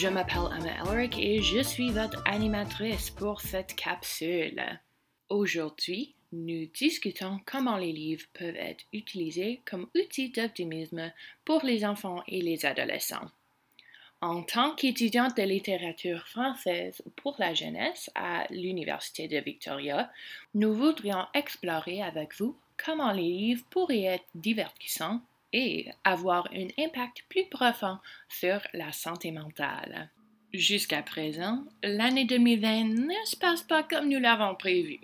Je m'appelle Emma Elric et je suis votre animatrice pour cette capsule. Aujourd'hui, nous discutons comment les livres peuvent être utilisés comme outils d'optimisme pour les enfants et les adolescents. En tant qu'étudiante de littérature française pour la jeunesse à l'Université de Victoria, nous voudrions explorer avec vous comment les livres pourraient être divertissants et avoir un impact plus profond sur la santé mentale. Jusqu'à présent, l'année 2020 ne se passe pas comme nous l'avons prévu.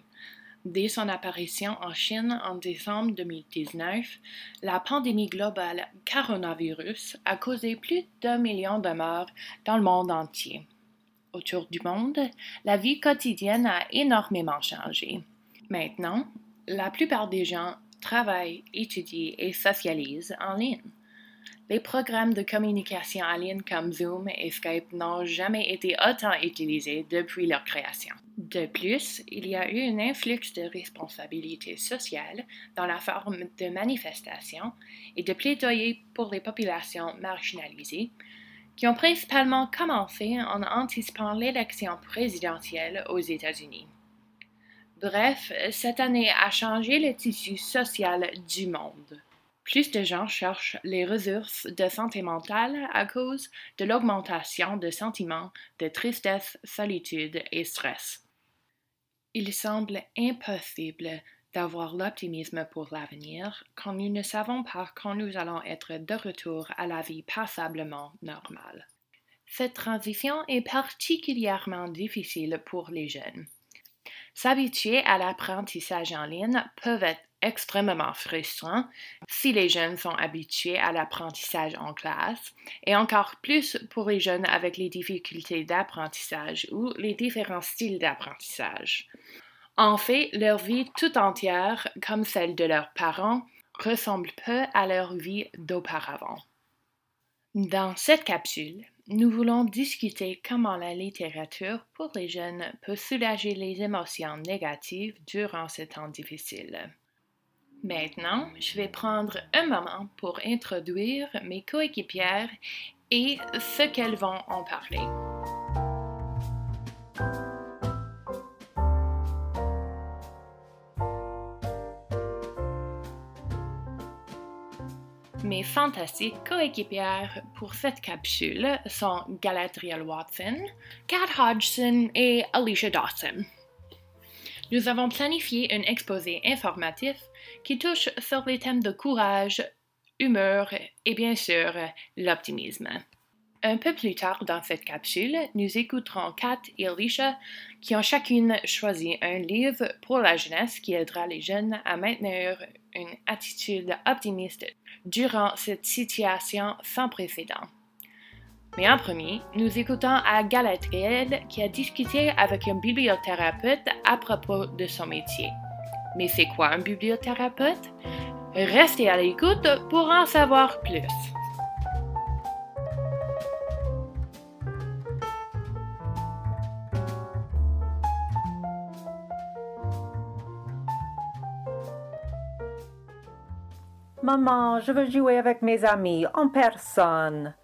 Dès son apparition en Chine en décembre 2019, la pandémie globale coronavirus a causé plus d'un million de morts dans le monde entier. Autour du monde, la vie quotidienne a énormément changé. Maintenant, la plupart des gens travaillent, étudient et socialisent en ligne. Les programmes de communication en ligne comme Zoom et Skype n'ont jamais été autant utilisés depuis leur création. De plus, il y a eu un influx de responsabilités sociales dans la forme de manifestations et de plaidoyer pour les populations marginalisées, qui ont principalement commencé en anticipant l'élection présidentielle aux États-Unis. Bref, cette année a changé le tissu social du monde. Plus de gens cherchent les ressources de santé mentale à cause de l'augmentation de sentiments de tristesse, solitude et stress. Il semble impossible d'avoir l'optimisme pour l'avenir quand nous ne savons pas quand nous allons être de retour à la vie passablement normale. Cette transition est particulièrement difficile pour les jeunes. S'habituer à l'apprentissage en ligne peut être extrêmement frustrant si les jeunes sont habitués à l'apprentissage en classe et encore plus pour les jeunes avec les difficultés d'apprentissage ou les différents styles d'apprentissage. En fait, leur vie tout entière, comme celle de leurs parents, ressemble peu à leur vie d'auparavant. Dans cette capsule, nous voulons discuter comment la littérature pour les jeunes peut soulager les émotions négatives durant ce temps difficile. Maintenant, je vais prendre un moment pour introduire mes coéquipières et ce qu'elles vont en parler. Fantastiques coéquipières pour cette capsule sont Galadriel Watson, Kat Hodgson et Alicia Dawson. Nous avons planifié un exposé informatif qui touche sur les thèmes de courage, humeur et bien sûr l'optimisme. Un peu plus tard dans cette capsule, nous écouterons Kat et Alicia qui ont chacune choisi un livre pour la jeunesse qui aidera les jeunes à maintenir une attitude optimiste durant cette situation sans précédent. Mais en premier, nous écoutons à Galadriel qui a discuté avec un bibliothérapeute à propos de son métier. Mais c'est quoi un bibliothérapeute? Restez à l'écoute pour en savoir plus. Maman, je veux jouer avec mes amis en personne.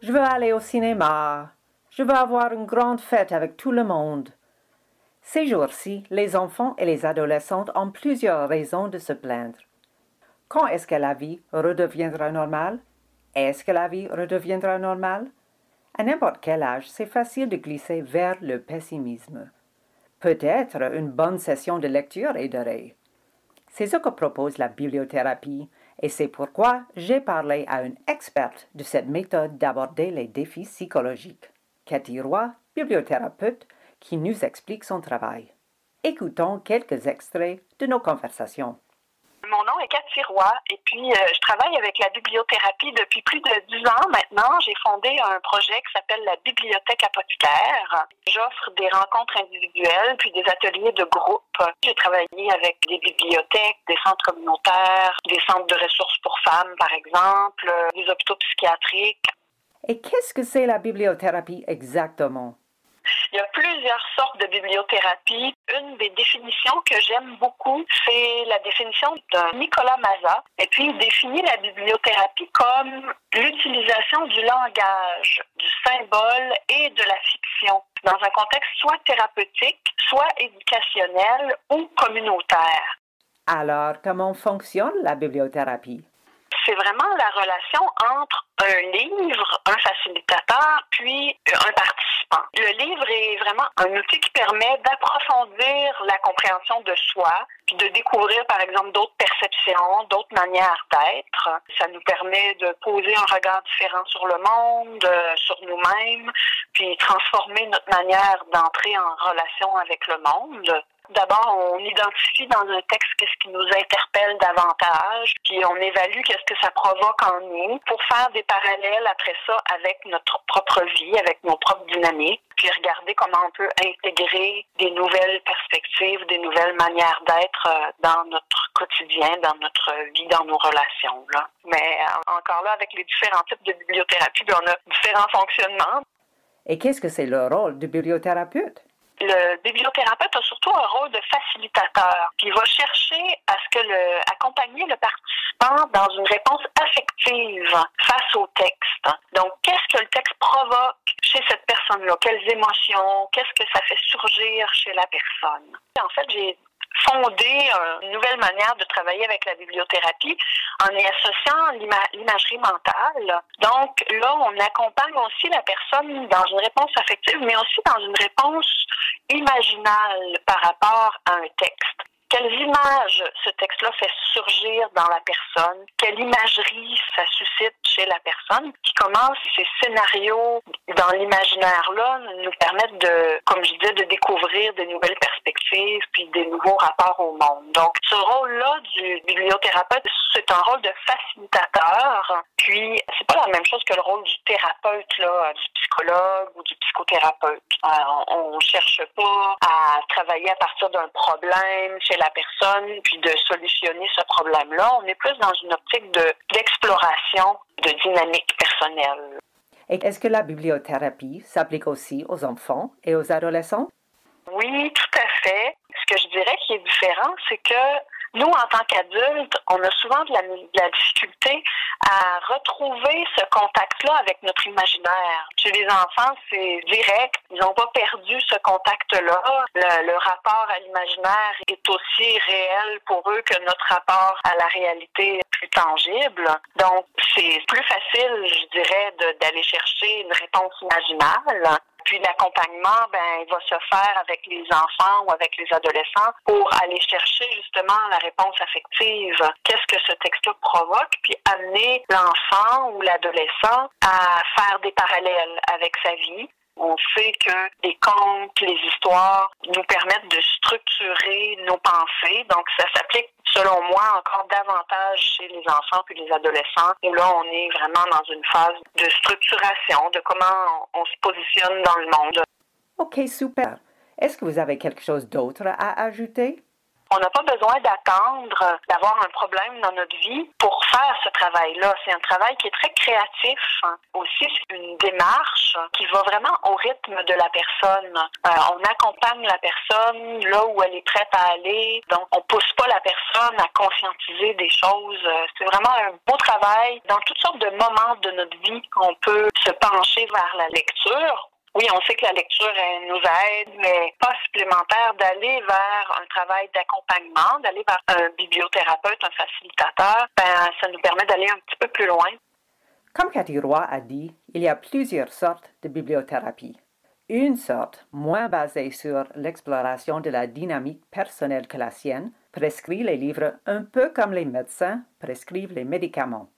Je veux aller au cinéma. Je veux avoir une grande fête avec tout le monde. Ces jours-ci, les enfants et les adolescents ont plusieurs raisons de se plaindre. Quand est-ce que la vie redeviendra normale? Est-ce que la vie redeviendra normale? À n'importe quel âge, c'est facile de glisser vers le pessimisme. Peut-être une bonne session de lecture aiderait. C'est ce que propose la bibliothérapie et c'est pourquoi j'ai parlé à une experte de cette méthode d'aborder les défis psychologiques, Cathy Roy, bibliothérapeute, qui nous explique son travail. Écoutons quelques extraits de nos conversations. Mon nom est Cathy Roy et puis euh, je travaille avec la bibliothérapie depuis plus de dix ans maintenant. J'ai fondé un projet qui s'appelle la Bibliothèque apothicaire. J'offre des rencontres individuelles puis des ateliers de groupe. J'ai travaillé avec des bibliothèques, des centres communautaires, des centres de ressources pour femmes par exemple, des hôpitaux psychiatriques. Et qu'est-ce que c'est la bibliothérapie exactement? Il y a plusieurs sortes de bibliothérapie. Une des définitions que j'aime beaucoup, c'est la définition de Nicolas Maza. Et puis, il définit la bibliothérapie comme l'utilisation du langage, du symbole et de la fiction dans un contexte soit thérapeutique, soit éducationnel ou communautaire. Alors, comment fonctionne la bibliothérapie? C'est vraiment la relation entre un livre, un facilitateur, puis un participant. Le livre est vraiment un outil qui permet d'approfondir la compréhension de soi, puis de découvrir, par exemple, d'autres perceptions, d'autres manières d'être. Ça nous permet de poser un regard différent sur le monde, euh, sur nous-mêmes, puis transformer notre manière d'entrer en relation avec le monde. D'abord, on identifie dans un texte qu'est-ce qui nous interpelle davantage, puis on évalue qu'est-ce que ça provoque en nous pour faire des parallèles après ça avec notre propre vie, avec nos propres dynamiques, puis regarder comment on peut intégrer des nouvelles perspectives, des nouvelles manières d'être euh, dans notre quotidien, dans notre vie, dans nos relations. Mais euh, encore là, avec les différents types de bibliothérapie, ben, on a différents fonctionnements. Et qu'est-ce que c'est le rôle du bibliothérapeute? Le bibliothérapeute a surtout un rôle de facilitateur qui va chercher à ce que le accompagner le participant dans une réponse affective face au texte. Donc, qu'est-ce que le texte provoque chez cette personne-là? Quelles émotions? Qu'est-ce que ça fait surgir chez la personne? En fait, j'ai fondé une nouvelle manière de travailler avec la bibliothérapie en y associant l'imagerie mentale. Donc là, on accompagne aussi la personne dans une réponse affective, mais aussi dans une réponse imaginale par rapport à un texte. Quelles images ce texte-là fait surgir dans la personne? Quelle imagerie ça suscite chez la personne? Qui commence ces scénarios dans l'imaginaire-là nous permettent de, comme je disais, de découvrir de nouvelles perspectives puis des nouveaux rapports au monde. Donc, ce rôle-là du bibliothérapeute, c'est un rôle de facilitateur. Puis, c'est pas la même chose que le rôle du thérapeute, là, du psychologue ou du psychothérapeute. Euh, on cherche pas à travailler à partir d'un problème la personne, puis de solutionner ce problème-là. On est plus dans une optique de, d'exploration de dynamique personnelle. Est-ce que la bibliothérapie s'applique aussi aux enfants et aux adolescents? Oui, tout à fait. Ce que je dirais qui est différent, c'est que nous, en tant qu'adultes, on a souvent de la, difficulté à retrouver ce contact-là avec notre imaginaire. Chez les enfants, c'est direct. Ils n'ont pas perdu ce contact-là. Le, le, rapport à l'imaginaire est aussi réel pour eux que notre rapport à la réalité plus tangible. Donc, c'est plus facile, je dirais, d'aller chercher une réponse imaginale. Puis l'accompagnement, ben, il va se faire avec les enfants ou avec les adolescents pour aller chercher justement la réponse affective. Qu'est-ce que ce texte-là provoque? Puis amener l'enfant ou l'adolescent à faire des parallèles avec sa vie, on sait que les contes, les histoires nous permettent de structurer nos pensées. Donc, ça s'applique, selon moi, encore davantage chez les enfants puis les adolescents. Et là, on est vraiment dans une phase de structuration, de comment on se positionne dans le monde. OK, super. Est-ce que vous avez quelque chose d'autre à ajouter? On n'a pas besoin d'attendre d'avoir un problème dans notre vie pour faire ce travail-là. C'est un travail qui est très créatif. Aussi, c'est une démarche qui va vraiment au rythme de la personne. Euh, on accompagne la personne là où elle est prête à aller. Donc, on pousse pas la personne à conscientiser des choses. C'est vraiment un beau travail dans toutes sortes de moments de notre vie qu'on peut se pencher vers la lecture oui, on sait que la lecture nous aide, mais pas supplémentaire d'aller vers un travail d'accompagnement, d'aller vers un bibliothérapeute, un facilitateur, ben, ça nous permet d'aller un petit peu plus loin. Comme Cathy Roy a dit, il y a plusieurs sortes de bibliothérapie. Une sorte, moins basée sur l'exploration de la dynamique personnelle que la sienne, prescrit les livres un peu comme les médecins prescrivent les médicaments.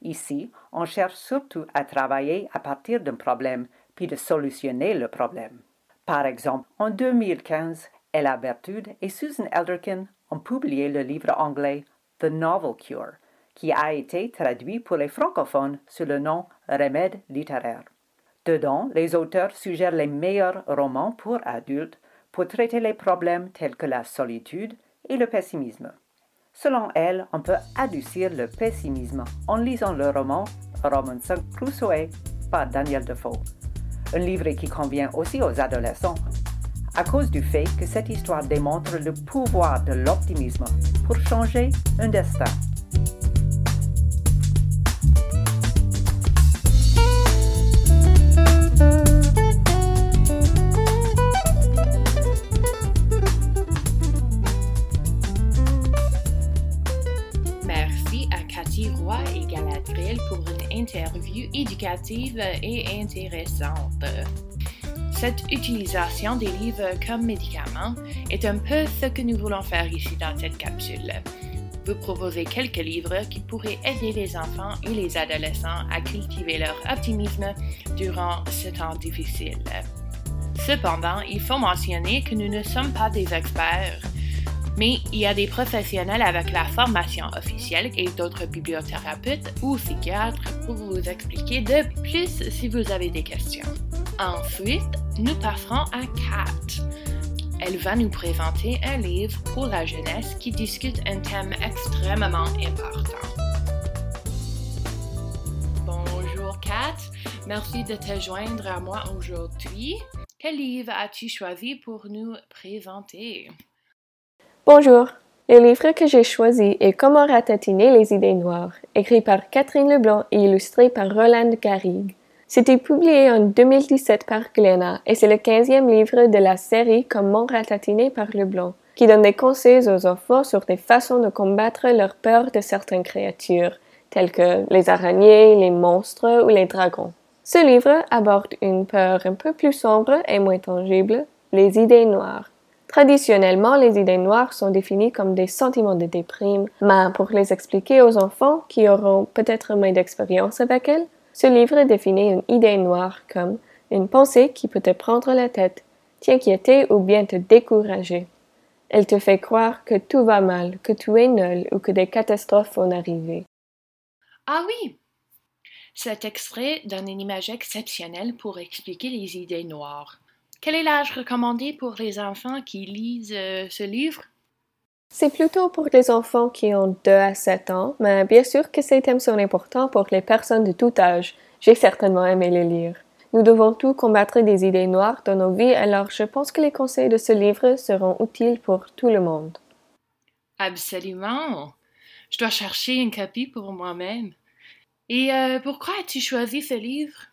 Ici, on cherche surtout à travailler à partir d'un problème puis de solutionner le problème. Par exemple, en 2015, Ella Bertude et Susan Elderkin ont publié le livre anglais The Novel Cure, qui a été traduit pour les francophones sous le nom Remède littéraire. Dedans, les auteurs suggèrent les meilleurs romans pour adultes pour traiter les problèmes tels que la solitude et le pessimisme. Selon elle, on peut adoucir le pessimisme en lisant le roman Robinson Crusoe par Daniel Defoe. Un livre qui convient aussi aux adolescents, à cause du fait que cette histoire démontre le pouvoir de l'optimisme pour changer un destin. Et intéressante. Cette utilisation des livres comme médicaments est un peu ce que nous voulons faire ici dans cette capsule. Vous proposer quelques livres qui pourraient aider les enfants et les adolescents à cultiver leur optimisme durant ce temps difficile. Cependant, il faut mentionner que nous ne sommes pas des experts, mais il y a des professionnels avec la formation officielle et d'autres bibliothérapeutes ou psychiatres pour vous expliquer de plus si vous avez des questions. Ensuite, nous passerons à Kat. Elle va nous présenter un livre pour la jeunesse qui discute un thème extrêmement important. Bonjour Kat, merci de te joindre à moi aujourd'hui. Quel livre as-tu choisi pour nous présenter? Bonjour. Le livre que j'ai choisi est Comment ratatiner les idées noires, écrit par Catherine Leblanc et illustré par Roland Garrigue. C'était publié en 2017 par Glénat et c'est le quinzième livre de la série Comment ratatiner par Leblanc, qui donne des conseils aux enfants sur des façons de combattre leur peur de certaines créatures, telles que les araignées, les monstres ou les dragons. Ce livre aborde une peur un peu plus sombre et moins tangible, les idées noires. Traditionnellement, les idées noires sont définies comme des sentiments de déprime, mais pour les expliquer aux enfants qui auront peut-être moins d'expérience avec elles, ce livre définit une idée noire comme une pensée qui peut te prendre la tête, t'inquiéter ou bien te décourager. Elle te fait croire que tout va mal, que tu es nul ou que des catastrophes vont arriver. Ah oui! Cet extrait donne une image exceptionnelle pour expliquer les idées noires. Quel est l'âge recommandé pour les enfants qui lisent euh, ce livre? C'est plutôt pour les enfants qui ont 2 à 7 ans, mais bien sûr que ces thèmes sont importants pour les personnes de tout âge. J'ai certainement aimé les lire. Nous devons tous combattre des idées noires dans nos vies, alors je pense que les conseils de ce livre seront utiles pour tout le monde. Absolument. Je dois chercher une copie pour moi-même. Et euh, pourquoi as-tu choisi ce livre?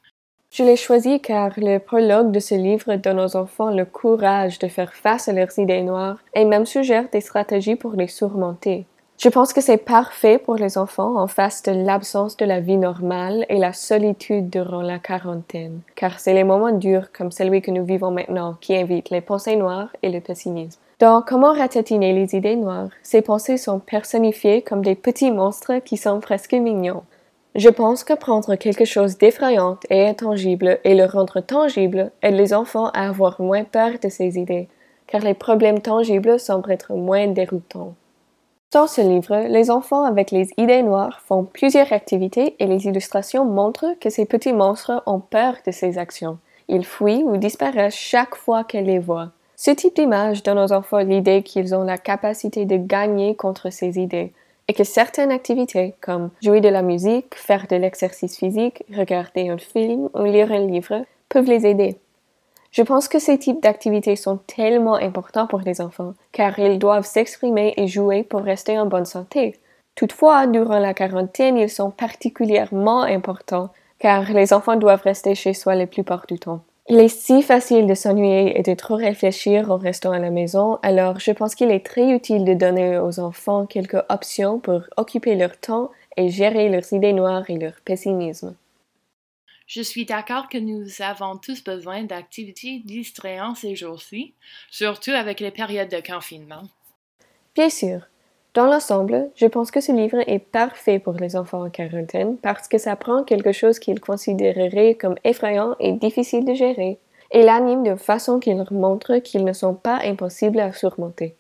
Je l'ai choisi car le prologue de ce livre donne aux enfants le courage de faire face à leurs idées noires et même suggère des stratégies pour les surmonter. Je pense que c'est parfait pour les enfants en face de l'absence de la vie normale et la solitude durant la quarantaine, car c'est les moments durs comme celui que nous vivons maintenant qui invitent les pensées noires et le pessimisme. Dans Comment ratatiner les idées noires, ces pensées sont personnifiées comme des petits monstres qui sont presque mignons. Je pense que prendre quelque chose d'effrayant et intangible et le rendre tangible aide les enfants à avoir moins peur de ces idées, car les problèmes tangibles semblent être moins déroutants. Dans ce livre, les enfants avec les idées noires font plusieurs activités et les illustrations montrent que ces petits monstres ont peur de ces actions. Ils fuient ou disparaissent chaque fois qu'elles les voient. Ce type d'image donne aux enfants l'idée qu'ils ont la capacité de gagner contre ces idées, et que certaines activités comme jouer de la musique, faire de l'exercice physique, regarder un film ou lire un livre peuvent les aider. Je pense que ces types d'activités sont tellement importants pour les enfants, car ils doivent s'exprimer et jouer pour rester en bonne santé. Toutefois, durant la quarantaine, ils sont particulièrement importants, car les enfants doivent rester chez soi la plupart du temps. Il est si facile de s'ennuyer et de trop réfléchir en restant à la maison, alors je pense qu'il est très utile de donner aux enfants quelques options pour occuper leur temps et gérer leurs idées noires et leur pessimisme. Je suis d'accord que nous avons tous besoin d'activités distrayantes ces jours-ci, surtout avec les périodes de confinement. Bien sûr. Dans l'ensemble, je pense que ce livre est parfait pour les enfants en quarantaine parce que ça prend quelque chose qu'ils considéreraient comme effrayant et difficile de gérer et l'anime de façon qu'il leur montre qu'ils ne sont pas impossibles à surmonter.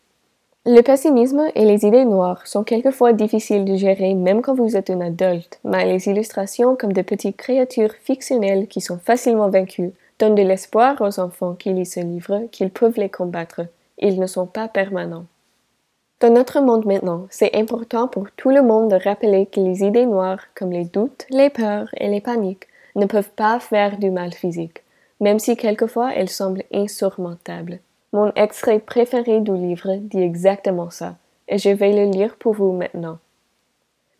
Le pessimisme et les idées noires sont quelquefois difficiles de gérer même quand vous êtes un adulte, mais les illustrations comme de petites créatures fictionnelles qui sont facilement vaincues donnent de l'espoir aux enfants qui lisent ce livre qu'ils peuvent les combattre. Ils ne sont pas permanents. Dans notre monde maintenant, c'est important pour tout le monde de rappeler que les idées noires, comme les doutes, les peurs et les paniques, ne peuvent pas faire du mal physique. même si quelquefois elles semblent insurmontables. Mon extrait préféré du livre dit exactement ça, et je vais le lire pour vous maintenant.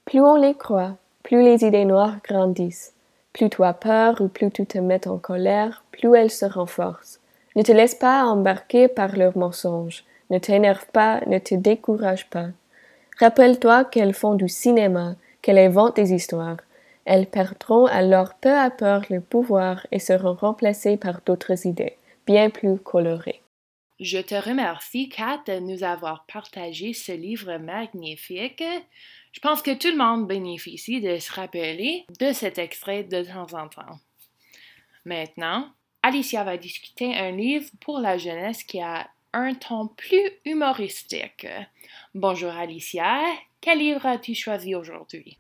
Plus on les croit, plus les idées noires grandissent. Plus tu as peur ou plus tu te mets en colère, plus elles se renforcent. Ne te laisse pas embarquer par leurs mensonges. Ne t'énerve pas, ne te décourage pas. Rappelle-toi qu'elles font du cinéma, qu'elles inventent des histoires. Elles perdront alors peu à peu le pouvoir et seront remplacées par d'autres idées, bien plus colorées. Je te remercie, Kat, de nous avoir partagé ce livre magnifique. Je pense que tout le monde bénéficie de se rappeler de cet extrait de temps en temps. Maintenant, Alicia va discuter un livre pour la jeunesse qui a un ton plus humoristique. Bonjour Alicia, quel livre as-tu choisi aujourd'hui?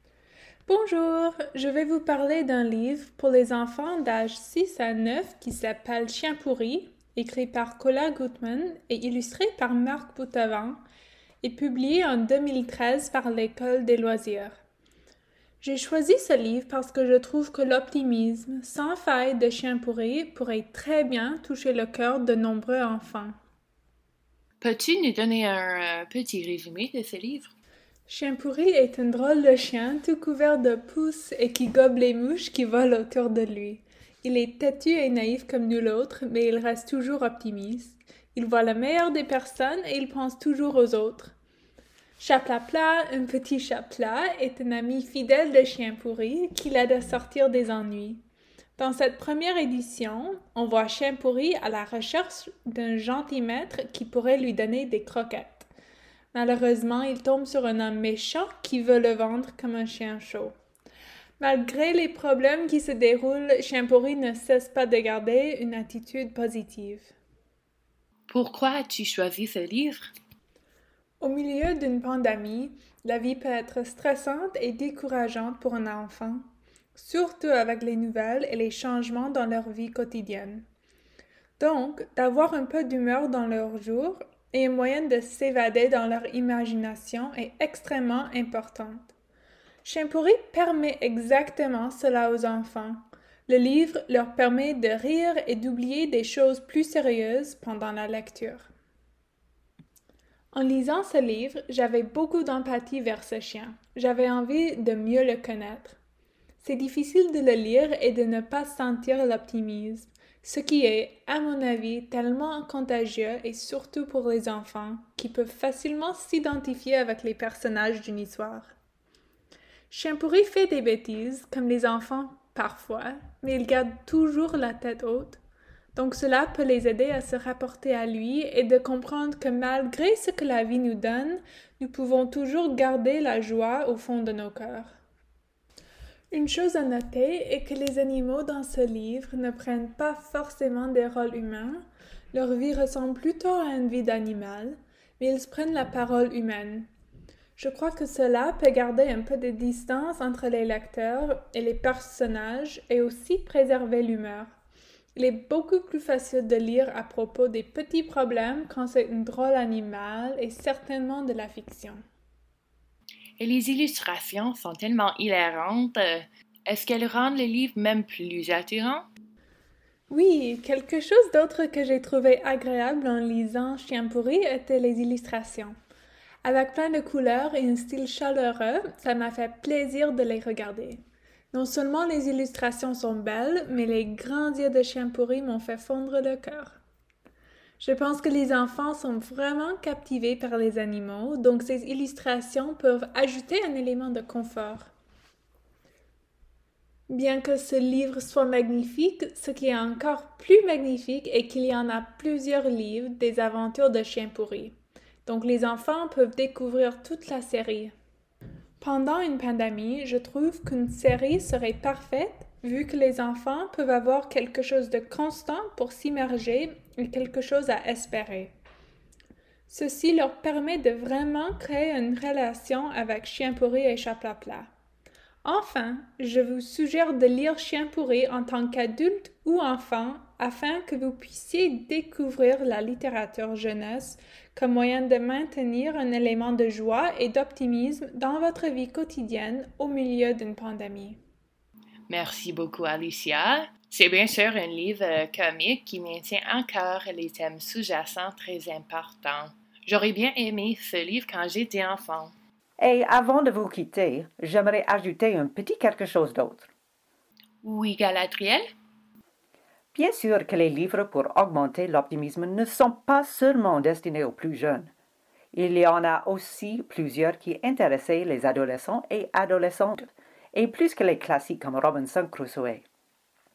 Bonjour, je vais vous parler d'un livre pour les enfants d'âge 6 à 9 qui s'appelle Chien pourri, écrit par Cola Gutman et illustré par Marc Boutavant et publié en 2013 par l'École des loisirs. J'ai choisi ce livre parce que je trouve que l'optimisme sans faille de Chien pourri pourrait très bien toucher le cœur de nombreux enfants. Peux-tu nous donner un euh, petit résumé de ce livre? Chien pourri est un drôle de chien tout couvert de pousses et qui gobe les mouches qui volent autour de lui. Il est têtu et naïf comme nul autre, mais il reste toujours optimiste. Il voit le meilleur des personnes et il pense toujours aux autres. Chaplapla, un petit chapla, est un ami fidèle de Chien pourri qui l'aide à sortir des ennuis. Dans cette première édition, on voit Chien pourri à la recherche d'un gentil maître qui pourrait lui donner des croquettes. Malheureusement, il tombe sur un homme méchant qui veut le vendre comme un chien chaud. Malgré les problèmes qui se déroulent, Chien pourri ne cesse pas de garder une attitude positive. Pourquoi as-tu choisi ce livre? Au milieu d'une pandémie, la vie peut être stressante et décourageante pour un enfant, surtout avec les nouvelles et les changements dans leur vie quotidienne. Donc, d'avoir un peu d'humeur dans leur jour et un moyen de s'évader dans leur imagination est extrêmement importante. Pourri permet exactement cela aux enfants. Le livre leur permet de rire et d'oublier des choses plus sérieuses pendant la lecture. En lisant ce livre, j'avais beaucoup d'empathie vers ce chien. J'avais envie de mieux le connaître. C'est difficile de le lire et de ne pas sentir l'optimisme, ce qui est, à mon avis, tellement contagieux et surtout pour les enfants, qui peuvent facilement s'identifier avec les personnages d'une histoire. Chien pourri fait des bêtises, comme les enfants parfois, mais il garde toujours la tête haute. Donc cela peut les aider à se rapporter à lui et de comprendre que malgré ce que la vie nous donne, nous pouvons toujours garder la joie au fond de nos cœurs. Une chose à noter est que les animaux dans ce livre ne prennent pas forcément des rôles humains, leur vie ressemble plutôt à une vie d'animal, mais ils prennent la parole humaine. Je crois que cela peut garder un peu de distance entre les lecteurs et les personnages et aussi préserver l'humeur. Il est beaucoup plus facile de lire à propos des petits problèmes quand c'est un drôle animal et certainement de la fiction. Et les illustrations sont tellement hilarantes. Est-ce qu'elles rendent le livre même plus attirant? Oui, quelque chose d'autre que j'ai trouvé agréable en lisant Chien pourri était les illustrations. Avec plein de couleurs et un style chaleureux, ça m'a fait plaisir de les regarder. Non seulement les illustrations sont belles, mais les grands yeux de chien pourri m'ont fait fondre le cœur. Je pense que les enfants sont vraiment captivés par les animaux, donc ces illustrations peuvent ajouter un élément de confort. Bien que ce livre soit magnifique, ce qui est encore plus magnifique est qu'il y en a plusieurs livres des aventures de chiens pourris. Donc les enfants peuvent découvrir toute la série. Pendant une pandémie, je trouve qu'une série serait parfaite vu que les enfants peuvent avoir quelque chose de constant pour s'immerger et quelque chose à espérer. Ceci leur permet de vraiment créer une relation avec Chien pourri et Chaplapla. Enfin, je vous suggère de lire Chien pourri en tant qu'adulte ou enfant afin que vous puissiez découvrir la littérature jeunesse comme moyen de maintenir un élément de joie et d'optimisme dans votre vie quotidienne au milieu d'une pandémie. Merci beaucoup, Alicia. C'est bien sûr un livre comique qui maintient encore les thèmes sous-jacents très importants. J'aurais bien aimé ce livre quand j'étais enfant. Et avant de vous quitter, j'aimerais ajouter un petit quelque chose d'autre. Oui, Galadriel? Bien sûr que les livres pour augmenter l'optimisme ne sont pas seulement destinés aux plus jeunes. Il y en a aussi plusieurs qui intéressaient les adolescents et adolescentes, et plus que les classiques comme Robinson Crusoe.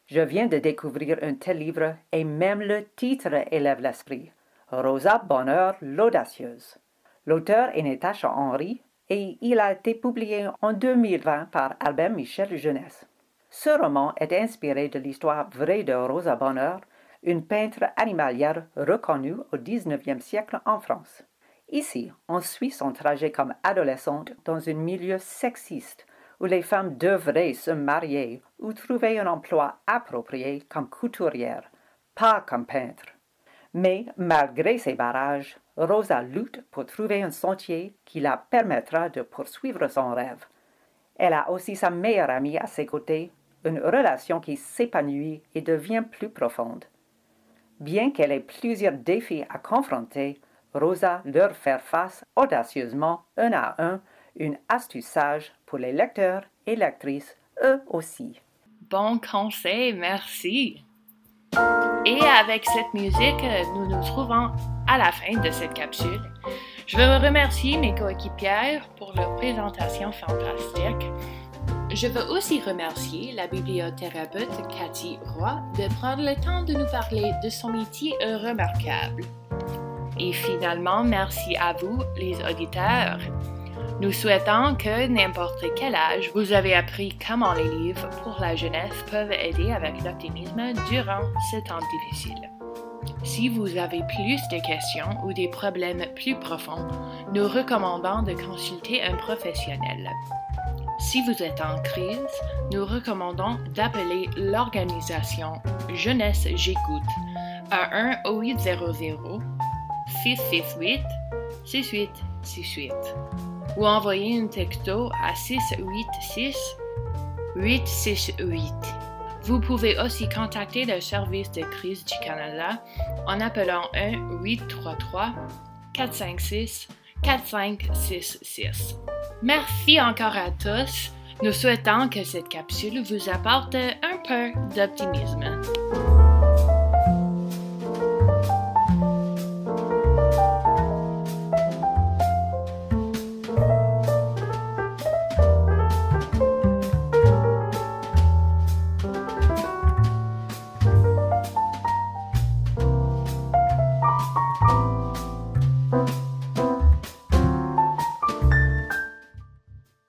Je viens de découvrir un tel livre et même le titre élève l'esprit. Rosa Bonheur l'audacieuse. L'auteur est Natacha Henry et il a été publié en 2020 par Albert Michel Jeunesse. Ce roman est inspiré de l'histoire vraie de Rosa Bonheur, une peintre animalière reconnue au XIXe siècle en France. Ici, on suit son trajet comme adolescente dans un milieu sexiste où les femmes devraient se marier ou trouver un emploi approprié comme couturière, pas comme peintre. Mais malgré ces barrages, Rosa lutte pour trouver un sentier qui la permettra de poursuivre son rêve. Elle a aussi sa meilleure amie à ses côtés, une relation qui s'épanouit et devient plus profonde. Bien qu'elle ait plusieurs défis à confronter, Rosa leur fait face audacieusement un à un, une astuce sage pour les lecteurs et lectrices, eux aussi. Bon conseil, merci. Et avec cette musique, nous nous trouvons à la fin de cette capsule. Je veux remercier mes coéquipières pour leur présentation fantastique. Je veux aussi remercier la bibliothérapeute Cathy Roy de prendre le temps de nous parler de son métier remarquable. Et finalement, merci à vous, les auditeurs. Nous souhaitons que n'importe quel âge vous avez appris comment les livres pour la jeunesse peuvent aider avec l'optimisme durant ce temps difficile. Si vous avez plus de questions ou des problèmes plus profonds, nous recommandons de consulter un professionnel. Si vous êtes en crise, nous recommandons d'appeler l'organisation Jeunesse J'écoute à 1 800 668 6868 ou envoyer un texto à 686 868. Vous pouvez aussi contacter le service de crise du Canada en appelant 1 833 456 4566. Merci encore à tous. Nous souhaitons que cette capsule vous apporte un peu d'optimisme.